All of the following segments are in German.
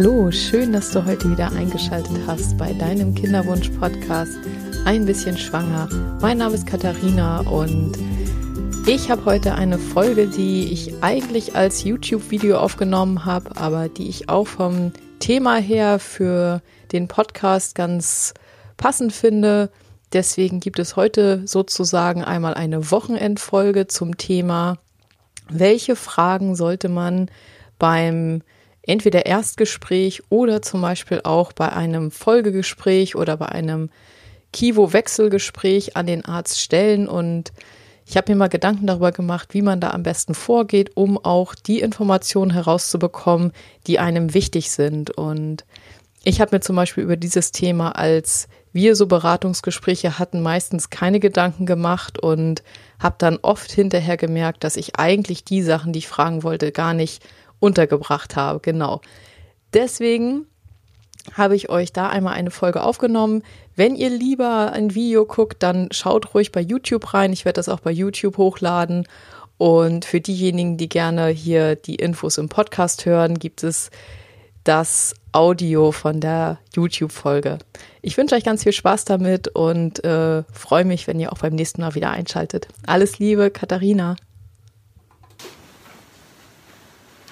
Hallo, schön, dass du heute wieder eingeschaltet hast bei deinem Kinderwunsch-Podcast Ein bisschen schwanger. Mein Name ist Katharina und ich habe heute eine Folge, die ich eigentlich als YouTube-Video aufgenommen habe, aber die ich auch vom Thema her für den Podcast ganz passend finde. Deswegen gibt es heute sozusagen einmal eine Wochenendfolge zum Thema, welche Fragen sollte man beim entweder Erstgespräch oder zum Beispiel auch bei einem Folgegespräch oder bei einem Kivo-Wechselgespräch an den Arzt stellen. Und ich habe mir mal Gedanken darüber gemacht, wie man da am besten vorgeht, um auch die Informationen herauszubekommen, die einem wichtig sind. Und ich habe mir zum Beispiel über dieses Thema, als wir so Beratungsgespräche hatten, meistens keine Gedanken gemacht und habe dann oft hinterher gemerkt, dass ich eigentlich die Sachen, die ich fragen wollte, gar nicht untergebracht habe. Genau. Deswegen habe ich euch da einmal eine Folge aufgenommen. Wenn ihr lieber ein Video guckt, dann schaut ruhig bei YouTube rein. Ich werde das auch bei YouTube hochladen. Und für diejenigen, die gerne hier die Infos im Podcast hören, gibt es das Audio von der YouTube-Folge. Ich wünsche euch ganz viel Spaß damit und äh, freue mich, wenn ihr auch beim nächsten Mal wieder einschaltet. Alles Liebe, Katharina.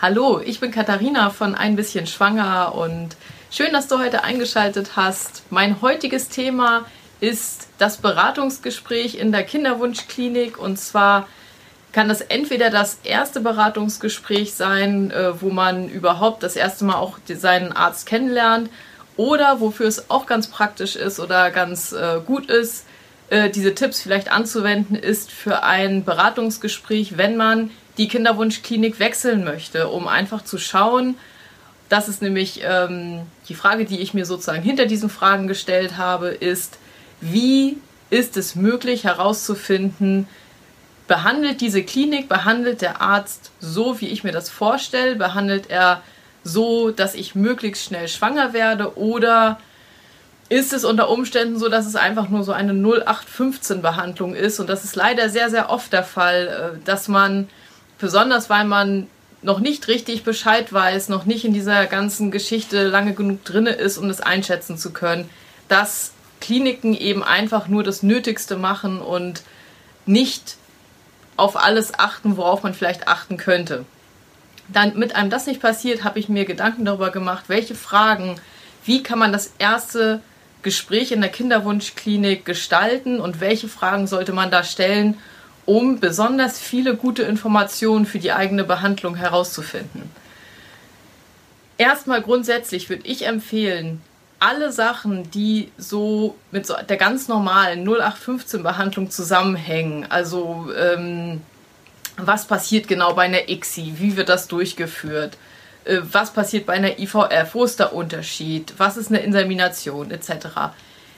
Hallo, ich bin Katharina von Ein bisschen Schwanger und schön, dass du heute eingeschaltet hast. Mein heutiges Thema ist das Beratungsgespräch in der Kinderwunschklinik und zwar kann das entweder das erste Beratungsgespräch sein, äh, wo man überhaupt das erste Mal auch seinen Arzt kennenlernt oder wofür es auch ganz praktisch ist oder ganz äh, gut ist, äh, diese Tipps vielleicht anzuwenden, ist für ein Beratungsgespräch, wenn man die Kinderwunschklinik wechseln möchte, um einfach zu schauen, das ist nämlich ähm, die Frage, die ich mir sozusagen hinter diesen Fragen gestellt habe, ist, wie ist es möglich herauszufinden, behandelt diese Klinik, behandelt der Arzt so, wie ich mir das vorstelle, behandelt er so, dass ich möglichst schnell schwanger werde? Oder ist es unter Umständen so, dass es einfach nur so eine 0815-Behandlung ist? Und das ist leider sehr, sehr oft der Fall, äh, dass man Besonders weil man noch nicht richtig Bescheid weiß, noch nicht in dieser ganzen Geschichte lange genug drinne ist, um das einschätzen zu können, dass Kliniken eben einfach nur das Nötigste machen und nicht auf alles achten, worauf man vielleicht achten könnte. Dann mit einem das nicht passiert, habe ich mir Gedanken darüber gemacht, welche Fragen, wie kann man das erste Gespräch in der Kinderwunschklinik gestalten und welche Fragen sollte man da stellen, um besonders viele gute Informationen für die eigene Behandlung herauszufinden. Erstmal grundsätzlich würde ich empfehlen, alle Sachen, die so mit so der ganz normalen 0815-Behandlung zusammenhängen, also ähm, was passiert genau bei einer ICSI, wie wird das durchgeführt, äh, was passiert bei einer IVF, wo ist der Unterschied, was ist eine Insemination etc.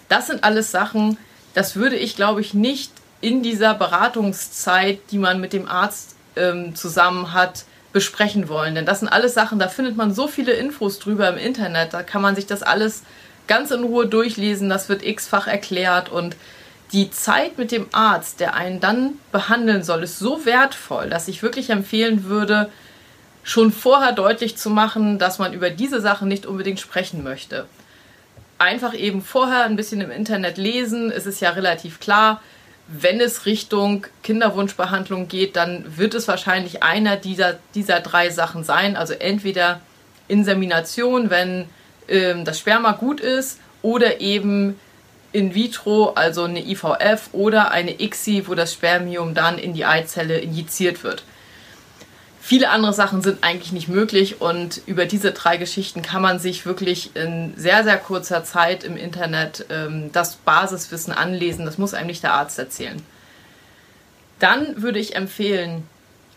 Das sind alles Sachen, das würde ich, glaube ich, nicht in dieser Beratungszeit, die man mit dem Arzt ähm, zusammen hat, besprechen wollen. Denn das sind alles Sachen, da findet man so viele Infos drüber im Internet, da kann man sich das alles ganz in Ruhe durchlesen, das wird x-fach erklärt und die Zeit mit dem Arzt, der einen dann behandeln soll, ist so wertvoll, dass ich wirklich empfehlen würde, schon vorher deutlich zu machen, dass man über diese Sachen nicht unbedingt sprechen möchte. Einfach eben vorher ein bisschen im Internet lesen, es ist ja relativ klar, wenn es Richtung Kinderwunschbehandlung geht, dann wird es wahrscheinlich einer dieser, dieser drei Sachen sein. Also entweder Insemination, wenn ähm, das Sperma gut ist, oder eben in vitro, also eine IVF oder eine ICSI, wo das Spermium dann in die Eizelle injiziert wird. Viele andere Sachen sind eigentlich nicht möglich und über diese drei Geschichten kann man sich wirklich in sehr, sehr kurzer Zeit im Internet ähm, das Basiswissen anlesen. Das muss einem nicht der Arzt erzählen. Dann würde ich empfehlen,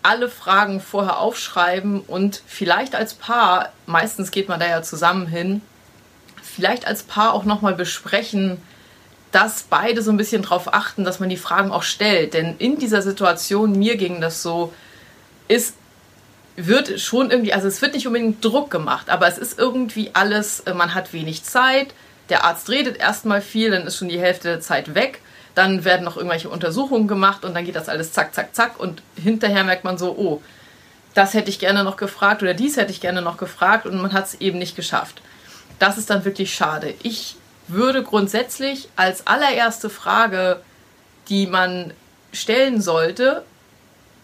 alle Fragen vorher aufschreiben und vielleicht als Paar, meistens geht man da ja zusammen hin, vielleicht als Paar auch nochmal besprechen, dass beide so ein bisschen darauf achten, dass man die Fragen auch stellt. Denn in dieser Situation, mir ging das so, ist wird schon irgendwie, also es wird nicht unbedingt Druck gemacht, aber es ist irgendwie alles, äh, man hat wenig Zeit, der Arzt redet erstmal viel, dann ist schon die Hälfte der Zeit weg, dann werden noch irgendwelche Untersuchungen gemacht und dann geht das alles zack, zack, zack und hinterher merkt man so, oh, das hätte ich gerne noch gefragt oder dies hätte ich gerne noch gefragt und man hat es eben nicht geschafft. Das ist dann wirklich schade. Ich würde grundsätzlich als allererste Frage, die man stellen sollte,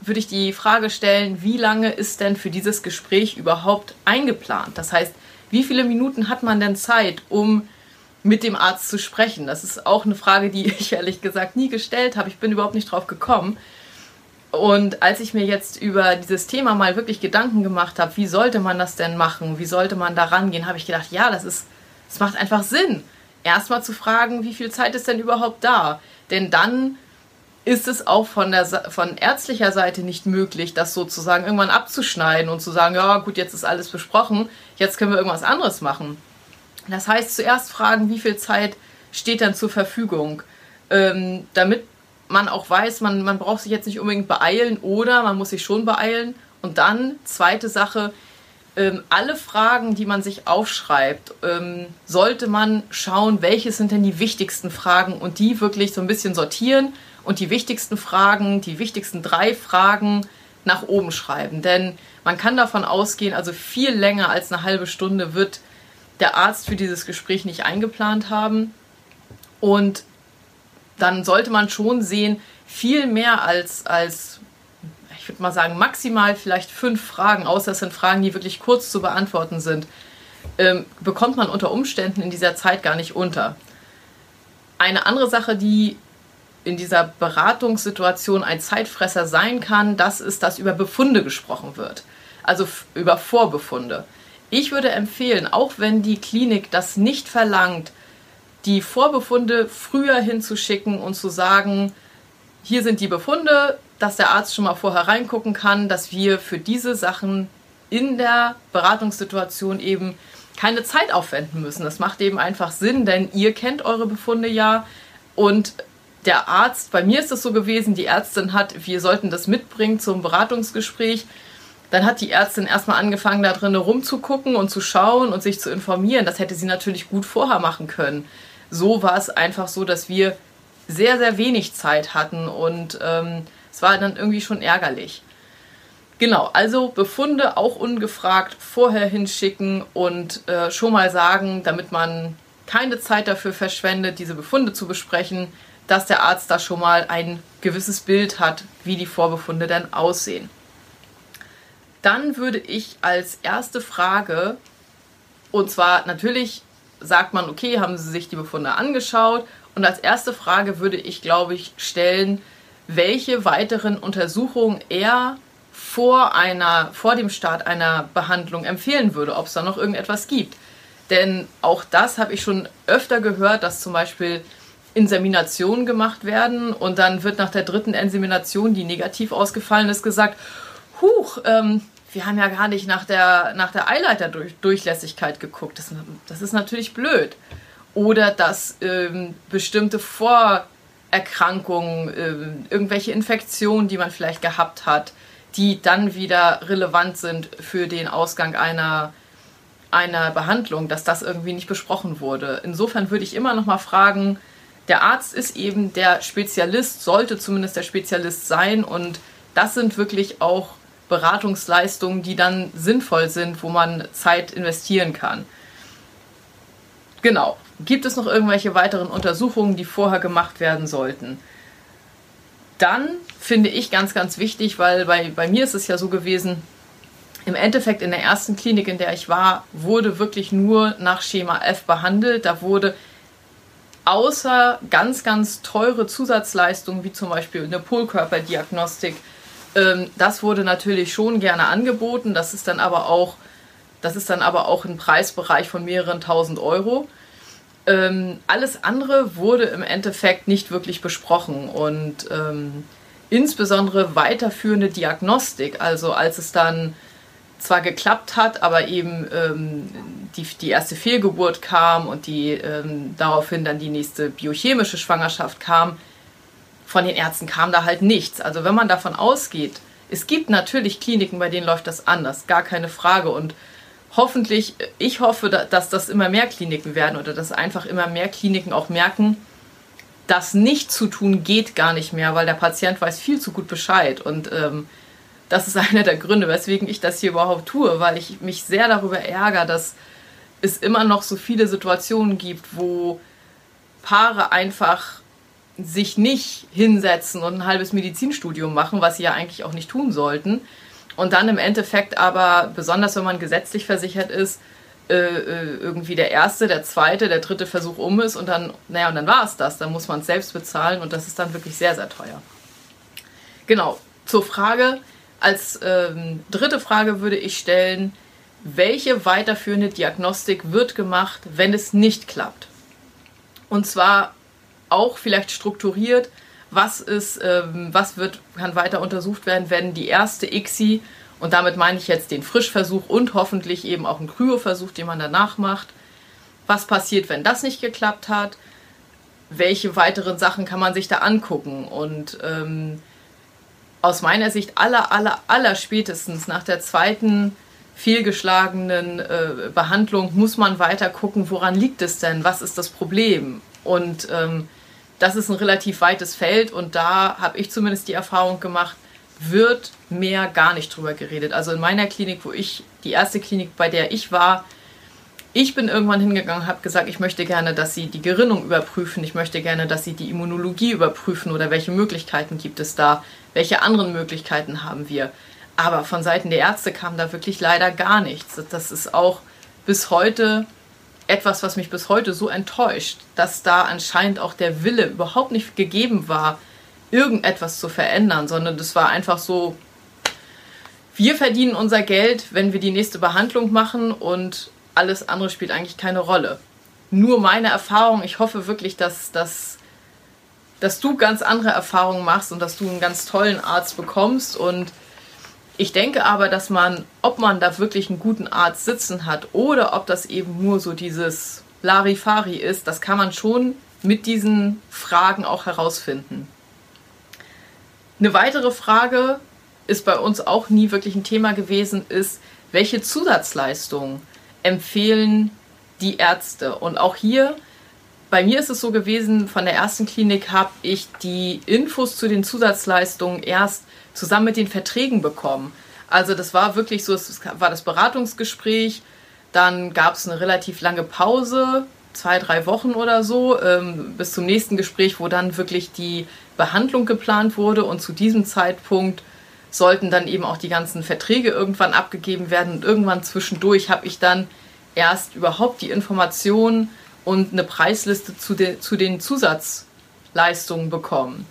würde ich die Frage stellen, wie lange ist denn für dieses Gespräch überhaupt eingeplant? Das heißt, wie viele Minuten hat man denn Zeit, um mit dem Arzt zu sprechen? Das ist auch eine Frage, die ich ehrlich gesagt nie gestellt habe. Ich bin überhaupt nicht drauf gekommen. Und als ich mir jetzt über dieses Thema mal wirklich Gedanken gemacht habe, wie sollte man das denn machen? Wie sollte man da rangehen? Habe ich gedacht, ja, das ist, das macht einfach Sinn. Erstmal zu fragen, wie viel Zeit ist denn überhaupt da? Denn dann ist es auch von, der, von ärztlicher Seite nicht möglich, das sozusagen irgendwann abzuschneiden und zu sagen, ja gut, jetzt ist alles besprochen, jetzt können wir irgendwas anderes machen. Das heißt, zuerst fragen, wie viel Zeit steht dann zur Verfügung, ähm, damit man auch weiß, man, man braucht sich jetzt nicht unbedingt beeilen oder man muss sich schon beeilen. Und dann, zweite Sache, ähm, alle Fragen, die man sich aufschreibt, ähm, sollte man schauen, welche sind denn die wichtigsten Fragen und die wirklich so ein bisschen sortieren und die wichtigsten Fragen, die wichtigsten drei Fragen nach oben schreiben. Denn man kann davon ausgehen, also viel länger als eine halbe Stunde wird der Arzt für dieses Gespräch nicht eingeplant haben. Und dann sollte man schon sehen, viel mehr als, als ich würde mal sagen, maximal vielleicht fünf Fragen, außer es sind Fragen, die wirklich kurz zu beantworten sind, ähm, bekommt man unter Umständen in dieser Zeit gar nicht unter. Eine andere Sache, die in dieser Beratungssituation ein Zeitfresser sein kann, das ist, dass über Befunde gesprochen wird. Also über Vorbefunde. Ich würde empfehlen, auch wenn die Klinik das nicht verlangt, die Vorbefunde früher hinzuschicken und zu sagen, hier sind die Befunde, dass der Arzt schon mal vorher reingucken kann, dass wir für diese Sachen in der Beratungssituation eben keine Zeit aufwenden müssen. Das macht eben einfach Sinn, denn ihr kennt eure Befunde ja und der Arzt, bei mir ist es so gewesen, die Ärztin hat, wir sollten das mitbringen zum Beratungsgespräch. Dann hat die Ärztin erstmal angefangen, da drinnen rumzugucken und zu schauen und sich zu informieren. Das hätte sie natürlich gut vorher machen können. So war es einfach so, dass wir sehr, sehr wenig Zeit hatten und ähm, es war dann irgendwie schon ärgerlich. Genau, also Befunde auch ungefragt vorher hinschicken und äh, schon mal sagen, damit man keine Zeit dafür verschwendet, diese Befunde zu besprechen, dass der Arzt da schon mal ein gewisses Bild hat, wie die Vorbefunde denn aussehen. Dann würde ich als erste Frage, und zwar natürlich sagt man, okay, haben Sie sich die Befunde angeschaut? Und als erste Frage würde ich, glaube ich, stellen, welche weiteren Untersuchungen er vor, einer, vor dem Start einer Behandlung empfehlen würde, ob es da noch irgendetwas gibt. Denn auch das habe ich schon öfter gehört, dass zum Beispiel Inseminationen gemacht werden und dann wird nach der dritten Insemination, die negativ ausgefallen ist, gesagt, huch, ähm, wir haben ja gar nicht nach der, nach der Eileiterdurchlässigkeit geguckt. Das, das ist natürlich blöd. Oder dass ähm, bestimmte Vorerkrankungen, ähm, irgendwelche Infektionen, die man vielleicht gehabt hat, die dann wieder relevant sind für den Ausgang einer, einer Behandlung, dass das irgendwie nicht besprochen wurde. Insofern würde ich immer noch mal fragen, der Arzt ist eben der Spezialist, sollte zumindest der Spezialist sein und das sind wirklich auch Beratungsleistungen, die dann sinnvoll sind, wo man Zeit investieren kann. Genau. Gibt es noch irgendwelche weiteren Untersuchungen, die vorher gemacht werden sollten? Dann finde ich ganz, ganz wichtig, weil bei, bei mir ist es ja so gewesen, im Endeffekt in der ersten Klinik, in der ich war, wurde wirklich nur nach Schema F behandelt. Da wurde außer ganz, ganz teure Zusatzleistungen, wie zum Beispiel eine Polkörperdiagnostik, ähm, das wurde natürlich schon gerne angeboten. Das ist dann aber auch, das ist dann aber auch ein Preisbereich von mehreren tausend Euro. Ähm, alles andere wurde im Endeffekt nicht wirklich besprochen und ähm, insbesondere weiterführende Diagnostik, also als es dann zwar geklappt hat, aber eben ähm, die, die erste Fehlgeburt kam und die ähm, daraufhin dann die nächste biochemische Schwangerschaft kam, von den Ärzten kam da halt nichts. Also wenn man davon ausgeht, es gibt natürlich Kliniken, bei denen läuft das anders, gar keine Frage. Und hoffentlich, ich hoffe, dass das immer mehr Kliniken werden oder dass einfach immer mehr Kliniken auch merken, das nicht zu tun geht gar nicht mehr, weil der Patient weiß viel zu gut Bescheid. Und ähm, das ist einer der Gründe, weswegen ich das hier überhaupt tue, weil ich mich sehr darüber ärgere, dass es immer noch so viele Situationen gibt, wo Paare einfach sich nicht hinsetzen und ein halbes Medizinstudium machen, was sie ja eigentlich auch nicht tun sollten. Und dann im Endeffekt aber, besonders wenn man gesetzlich versichert ist, äh, äh irgendwie der erste, der zweite, der dritte Versuch um ist und dann, naja, und dann war es das. Dann muss man es selbst bezahlen und das ist dann wirklich sehr, sehr teuer. Genau, zur Frage, als ähm, dritte Frage würde ich stellen, welche weiterführende Diagnostik wird gemacht, wenn es nicht klappt? Und zwar auch vielleicht strukturiert, was ist, ähm, was wird, kann weiter untersucht werden, wenn die erste ICSI, und damit meine ich jetzt den Frischversuch und hoffentlich eben auch einen Kryoversuch, den man danach macht. Was passiert, wenn das nicht geklappt hat? Welche weiteren Sachen kann man sich da angucken? Und ähm, aus meiner Sicht aller, aller, aller spätestens nach der zweiten fehlgeschlagenen äh, Behandlung muss man weiter gucken, woran liegt es denn, was ist das Problem. Und ähm, das ist ein relativ weites Feld und da habe ich zumindest die Erfahrung gemacht, wird mehr gar nicht drüber geredet. Also in meiner Klinik, wo ich, die erste Klinik, bei der ich war, ich bin irgendwann hingegangen und habe gesagt, ich möchte gerne, dass Sie die Gerinnung überprüfen, ich möchte gerne, dass Sie die Immunologie überprüfen oder welche Möglichkeiten gibt es da, welche anderen Möglichkeiten haben wir. Aber von Seiten der Ärzte kam da wirklich leider gar nichts. Das ist auch bis heute etwas, was mich bis heute so enttäuscht, dass da anscheinend auch der Wille überhaupt nicht gegeben war, irgendetwas zu verändern, sondern das war einfach so, wir verdienen unser Geld, wenn wir die nächste Behandlung machen und alles andere spielt eigentlich keine Rolle. Nur meine Erfahrung, ich hoffe wirklich, dass, dass, dass du ganz andere Erfahrungen machst und dass du einen ganz tollen Arzt bekommst und ich denke aber, dass man, ob man da wirklich einen guten Arzt sitzen hat oder ob das eben nur so dieses Larifari ist, das kann man schon mit diesen Fragen auch herausfinden. Eine weitere Frage ist bei uns auch nie wirklich ein Thema gewesen, ist, welche Zusatzleistungen empfehlen die Ärzte? Und auch hier, bei mir ist es so gewesen, von der ersten Klinik habe ich die Infos zu den Zusatzleistungen erst zusammen mit den Verträgen bekommen. Also das war wirklich so, es war das Beratungsgespräch, dann gab es eine relativ lange Pause, zwei, drei Wochen oder so, ähm, bis zum nächsten Gespräch, wo dann wirklich die Behandlung geplant wurde und zu diesem Zeitpunkt sollten dann eben auch die ganzen Verträge irgendwann abgegeben werden und irgendwann zwischendurch habe ich dann erst überhaupt die Informationen und eine Preisliste zu, de zu den Zusatzleistungen bekommen.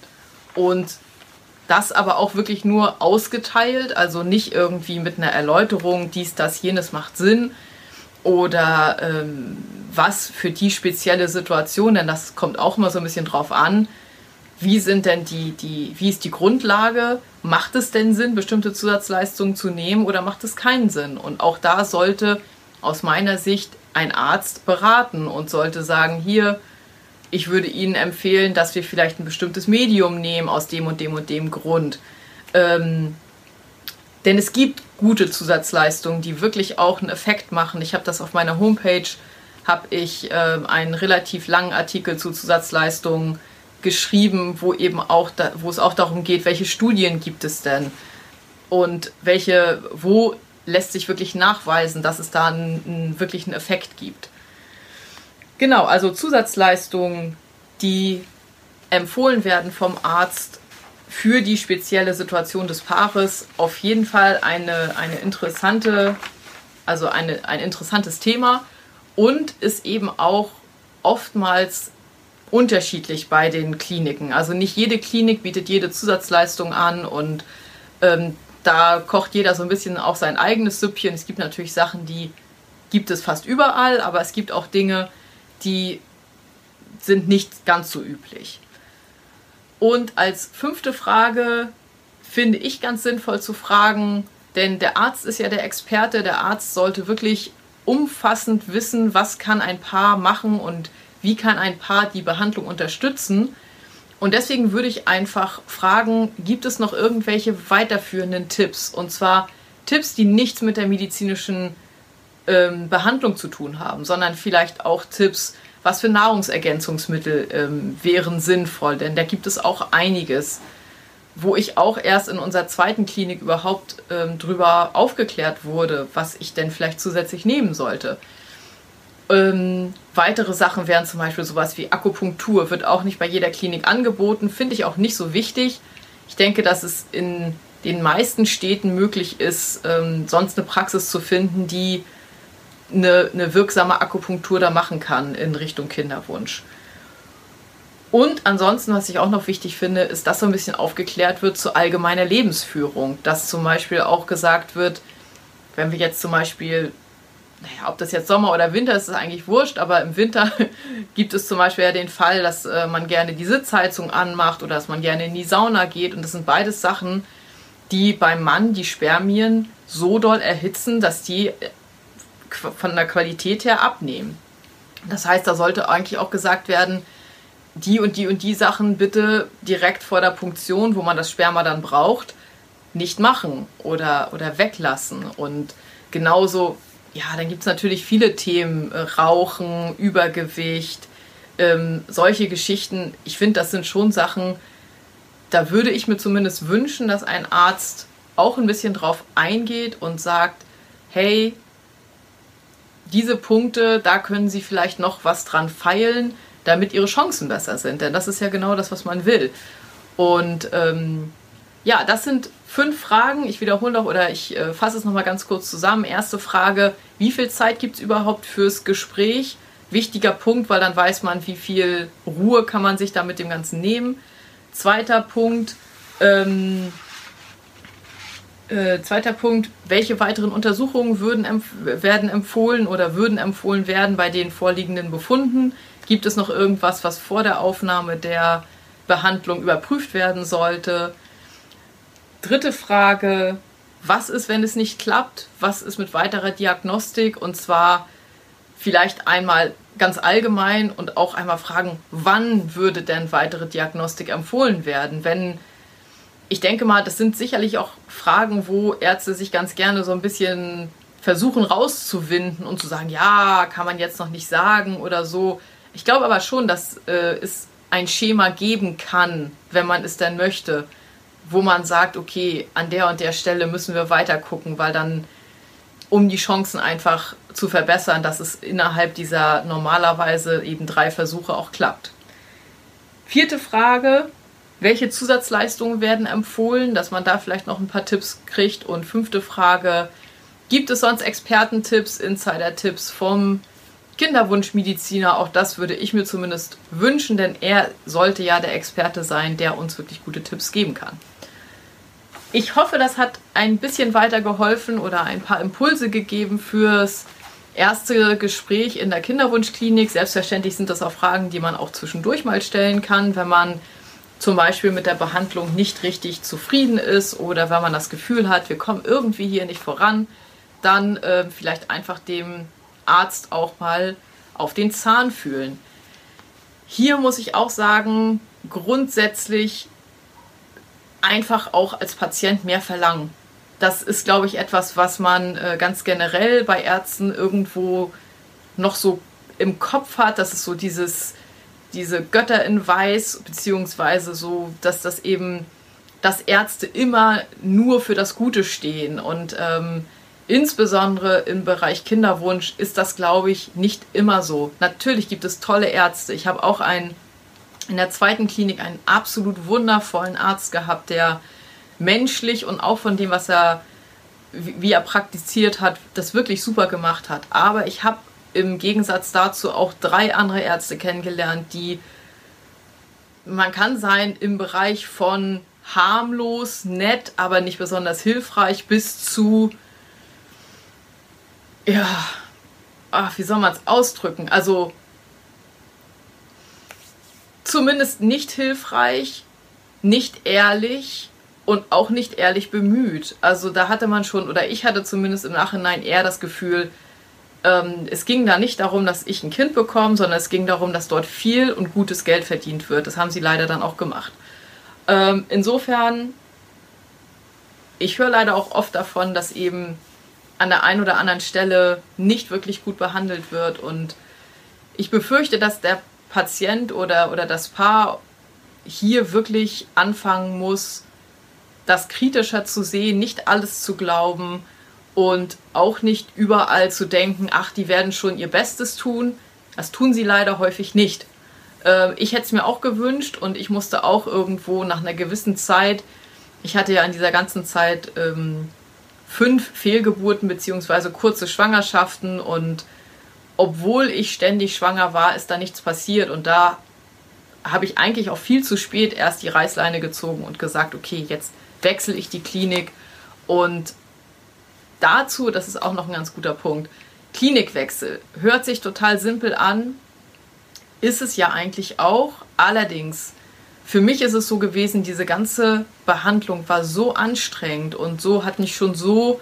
Und das aber auch wirklich nur ausgeteilt, also nicht irgendwie mit einer Erläuterung, dies, das, jenes macht Sinn oder ähm, was für die spezielle Situation, denn das kommt auch immer so ein bisschen drauf an. Wie sind denn die, die, wie ist die Grundlage? Macht es denn Sinn, bestimmte Zusatzleistungen zu nehmen oder macht es keinen Sinn? Und auch da sollte aus meiner Sicht ein Arzt beraten und sollte sagen, hier, ich würde Ihnen empfehlen, dass wir vielleicht ein bestimmtes Medium nehmen aus dem und dem und dem Grund. Ähm, denn es gibt gute Zusatzleistungen, die wirklich auch einen Effekt machen. Ich habe das auf meiner Homepage, habe ich äh, einen relativ langen Artikel zu Zusatzleistungen geschrieben, wo eben auch, da, wo es auch darum geht, welche Studien gibt es denn und welche, wo lässt sich wirklich nachweisen, dass es da einen, einen wirklichen Effekt gibt. Genau, also Zusatzleistungen, die empfohlen werden vom Arzt für die spezielle Situation des Paares, auf jeden Fall eine, eine interessante, also eine, ein interessantes Thema und ist eben auch oftmals unterschiedlich bei den Kliniken. Also nicht jede Klinik bietet jede Zusatzleistung an und ähm, da kocht jeder so ein bisschen auch sein eigenes Süppchen. Es gibt natürlich Sachen, die gibt es fast überall, aber es gibt auch Dinge, die sind nicht ganz so üblich. Und als fünfte Frage finde ich ganz sinnvoll zu fragen, denn der Arzt ist ja der Experte, der Arzt sollte wirklich umfassend wissen, was kann ein Paar machen und wie kann ein Paar die Behandlung unterstützen. Und deswegen würde ich einfach fragen, gibt es noch irgendwelche weiterführenden Tipps? Und zwar Tipps, die nichts mit der medizinischen ähm, Behandlung zu tun haben, sondern vielleicht auch Tipps, was für Nahrungsergänzungsmittel ähm, wären sinnvoll, denn da gibt es auch einiges. wo ich auch erst in unserer zweiten Klinik überhaupt ähm, drüber aufgeklärt wurde, was ich denn vielleicht zusätzlich nehmen sollte. Ähm, weitere Sachen wären zum Beispiel sowas wie Akupunktur, wird auch nicht bei jeder Klinik angeboten, finde ich auch nicht so wichtig. Ich denke, dass es in den meisten Städten möglich ist, ähm, sonst eine Praxis zu finden, die eine, eine wirksame Akupunktur da machen kann in Richtung Kinderwunsch. Und ansonsten, was ich auch noch wichtig finde, ist, dass so ein bisschen aufgeklärt wird zu allgemeiner Lebensführung. Dass zum Beispiel auch gesagt wird, wenn wir jetzt zum Beispiel, naja, ob das jetzt Sommer oder Winter ist, ist eigentlich wurscht, aber im Winter gibt es zum Beispiel ja den Fall, dass äh, man gerne die Sitzheizung anmacht oder dass man gerne in die Sauna geht. Und das sind beides Sachen, die beim Mann die Spermien so doll erhitzen, dass die äh, von der Qualität her abnehmen. Das heißt, da sollte eigentlich auch gesagt werden, die und die und die Sachen bitte direkt vor der Punktion, wo man das Sperma dann braucht, nicht machen oder, oder weglassen. Und genauso, ja, dann gibt es natürlich viele Themen, äh, Rauchen, Übergewicht, ähm, solche Geschichten. Ich finde, das sind schon Sachen, da würde ich mir zumindest wünschen, dass ein Arzt auch ein bisschen drauf eingeht und sagt, hey, diese Punkte, da können Sie vielleicht noch was dran feilen damit ihre Chancen besser sind. Denn das ist ja genau das, was man will. Und ähm, ja, das sind fünf Fragen. Ich wiederhole noch oder ich äh, fasse es nochmal ganz kurz zusammen. Erste Frage, wie viel Zeit gibt es überhaupt fürs Gespräch? Wichtiger Punkt, weil dann weiß man, wie viel Ruhe kann man sich da mit dem Ganzen nehmen. Zweiter Punkt, ähm, äh, zweiter Punkt, welche weiteren Untersuchungen würden empf werden empfohlen oder würden empfohlen werden bei den vorliegenden Befunden? Gibt es noch irgendwas, was vor der Aufnahme der Behandlung überprüft werden sollte? Dritte Frage, was ist, wenn es nicht klappt? Was ist mit weiterer Diagnostik? Und zwar vielleicht einmal ganz allgemein und auch einmal fragen, wann würde denn weitere Diagnostik empfohlen werden? Wenn ich denke mal, das sind sicherlich auch Fragen, wo Ärzte sich ganz gerne so ein bisschen versuchen rauszuwinden und zu sagen, ja, kann man jetzt noch nicht sagen oder so. Ich glaube aber schon, dass äh, es ein Schema geben kann, wenn man es denn möchte, wo man sagt, okay, an der und der Stelle müssen wir weiter gucken, weil dann, um die Chancen einfach zu verbessern, dass es innerhalb dieser normalerweise eben drei Versuche auch klappt. Vierte Frage, welche Zusatzleistungen werden empfohlen, dass man da vielleicht noch ein paar Tipps kriegt. Und fünfte Frage, gibt es sonst Expertentipps, Insider-Tipps vom Kinderwunschmediziner, auch das würde ich mir zumindest wünschen, denn er sollte ja der Experte sein, der uns wirklich gute Tipps geben kann. Ich hoffe, das hat ein bisschen weitergeholfen oder ein paar Impulse gegeben fürs erste Gespräch in der Kinderwunschklinik. Selbstverständlich sind das auch Fragen, die man auch zwischendurch mal stellen kann, wenn man zum Beispiel mit der Behandlung nicht richtig zufrieden ist oder wenn man das Gefühl hat, wir kommen irgendwie hier nicht voran, dann äh, vielleicht einfach dem Arzt auch mal auf den Zahn fühlen. Hier muss ich auch sagen, grundsätzlich einfach auch als Patient mehr verlangen. Das ist, glaube ich, etwas, was man äh, ganz generell bei Ärzten irgendwo noch so im Kopf hat. Das ist so dieses, diese Götter in Weiß, beziehungsweise so, dass das eben, dass Ärzte immer nur für das Gute stehen und ähm, Insbesondere im Bereich Kinderwunsch ist das, glaube ich, nicht immer so. Natürlich gibt es tolle Ärzte. Ich habe auch einen, in der zweiten Klinik einen absolut wundervollen Arzt gehabt, der menschlich und auch von dem, was er, wie er praktiziert hat, das wirklich super gemacht hat. Aber ich habe im Gegensatz dazu auch drei andere Ärzte kennengelernt, die, man kann sein, im Bereich von harmlos, nett, aber nicht besonders hilfreich bis zu ja, ach, wie soll man es ausdrücken? Also zumindest nicht hilfreich, nicht ehrlich und auch nicht ehrlich bemüht. Also da hatte man schon, oder ich hatte zumindest im Nachhinein eher das Gefühl, ähm, es ging da nicht darum, dass ich ein Kind bekomme, sondern es ging darum, dass dort viel und gutes Geld verdient wird. Das haben sie leider dann auch gemacht. Ähm, insofern, ich höre leider auch oft davon, dass eben an der einen oder anderen Stelle nicht wirklich gut behandelt wird. Und ich befürchte, dass der Patient oder, oder das Paar hier wirklich anfangen muss, das kritischer zu sehen, nicht alles zu glauben und auch nicht überall zu denken, ach, die werden schon ihr Bestes tun. Das tun sie leider häufig nicht. Äh, ich hätte es mir auch gewünscht und ich musste auch irgendwo nach einer gewissen Zeit, ich hatte ja in dieser ganzen Zeit ähm, fünf Fehlgeburten bzw. kurze Schwangerschaften und obwohl ich ständig schwanger war, ist da nichts passiert und da habe ich eigentlich auch viel zu spät erst die Reißleine gezogen und gesagt, okay, jetzt wechsle ich die Klinik und dazu, das ist auch noch ein ganz guter Punkt, Klinikwechsel hört sich total simpel an, ist es ja eigentlich auch. Allerdings, für mich ist es so gewesen, diese ganze Behandlung war so anstrengend und so hat mich schon so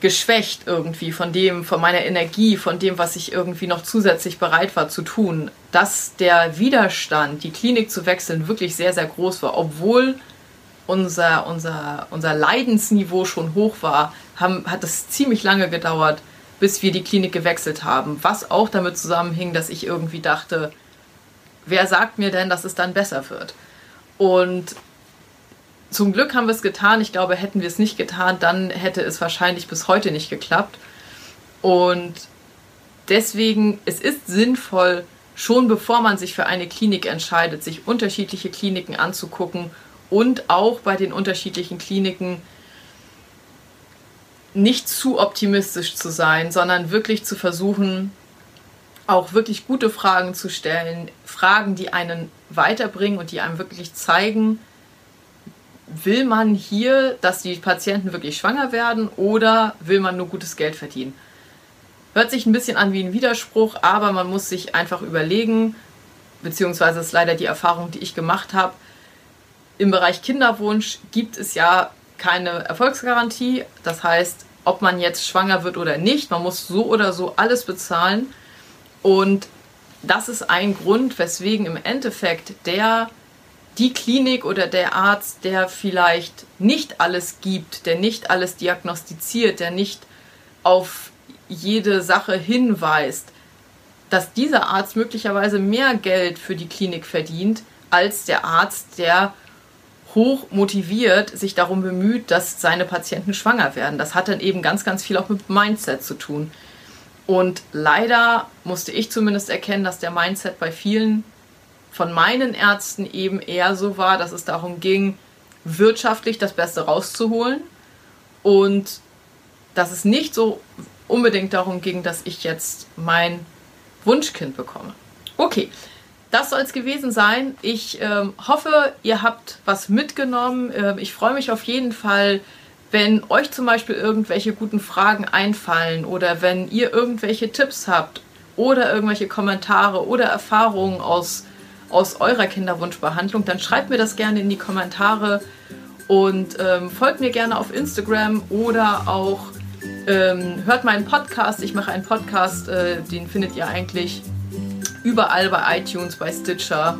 geschwächt irgendwie von dem, von meiner Energie, von dem, was ich irgendwie noch zusätzlich bereit war zu tun, dass der Widerstand, die Klinik zu wechseln, wirklich sehr, sehr groß war, obwohl unser, unser, unser Leidensniveau schon hoch war, haben, hat es ziemlich lange gedauert, bis wir die Klinik gewechselt haben. Was auch damit zusammenhing, dass ich irgendwie dachte, wer sagt mir denn, dass es dann besser wird? Und zum Glück haben wir es getan. Ich glaube, hätten wir es nicht getan, dann hätte es wahrscheinlich bis heute nicht geklappt. Und deswegen, es ist sinnvoll, schon bevor man sich für eine Klinik entscheidet, sich unterschiedliche Kliniken anzugucken und auch bei den unterschiedlichen Kliniken nicht zu optimistisch zu sein, sondern wirklich zu versuchen, auch wirklich gute Fragen zu stellen, Fragen, die einen weiterbringen und die einem wirklich zeigen, will man hier, dass die Patienten wirklich schwanger werden oder will man nur gutes Geld verdienen? Hört sich ein bisschen an wie ein Widerspruch, aber man muss sich einfach überlegen, beziehungsweise ist leider die Erfahrung, die ich gemacht habe, im Bereich Kinderwunsch gibt es ja keine Erfolgsgarantie. Das heißt, ob man jetzt schwanger wird oder nicht, man muss so oder so alles bezahlen. Und das ist ein Grund, weswegen im Endeffekt der die Klinik oder der Arzt, der vielleicht nicht alles gibt, der nicht alles diagnostiziert, der nicht auf jede Sache hinweist, dass dieser Arzt möglicherweise mehr Geld für die Klinik verdient als der Arzt, der hoch motiviert sich darum bemüht, dass seine Patienten schwanger werden. Das hat dann eben ganz, ganz viel auch mit Mindset zu tun. Und leider musste ich zumindest erkennen, dass der Mindset bei vielen von meinen Ärzten eben eher so war, dass es darum ging, wirtschaftlich das Beste rauszuholen und dass es nicht so unbedingt darum ging, dass ich jetzt mein Wunschkind bekomme. Okay, das soll es gewesen sein. Ich ähm, hoffe, ihr habt was mitgenommen. Ähm, ich freue mich auf jeden Fall, wenn euch zum Beispiel irgendwelche guten Fragen einfallen oder wenn ihr irgendwelche Tipps habt oder irgendwelche Kommentare oder Erfahrungen aus, aus eurer Kinderwunschbehandlung, dann schreibt mir das gerne in die Kommentare und ähm, folgt mir gerne auf Instagram oder auch ähm, hört meinen Podcast. Ich mache einen Podcast, äh, den findet ihr eigentlich überall bei iTunes, bei Stitcher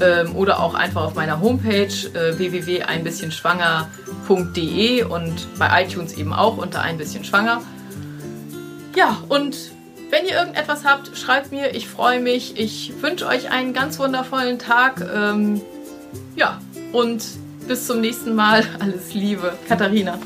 ähm, oder auch einfach auf meiner Homepage äh, www.einbisschenschwanger.de und bei iTunes eben auch unter ein bisschen schwanger. Ja, und wenn ihr irgendetwas habt, schreibt mir. Ich freue mich. Ich wünsche euch einen ganz wundervollen Tag. Ähm, ja, und bis zum nächsten Mal. Alles Liebe, Katharina.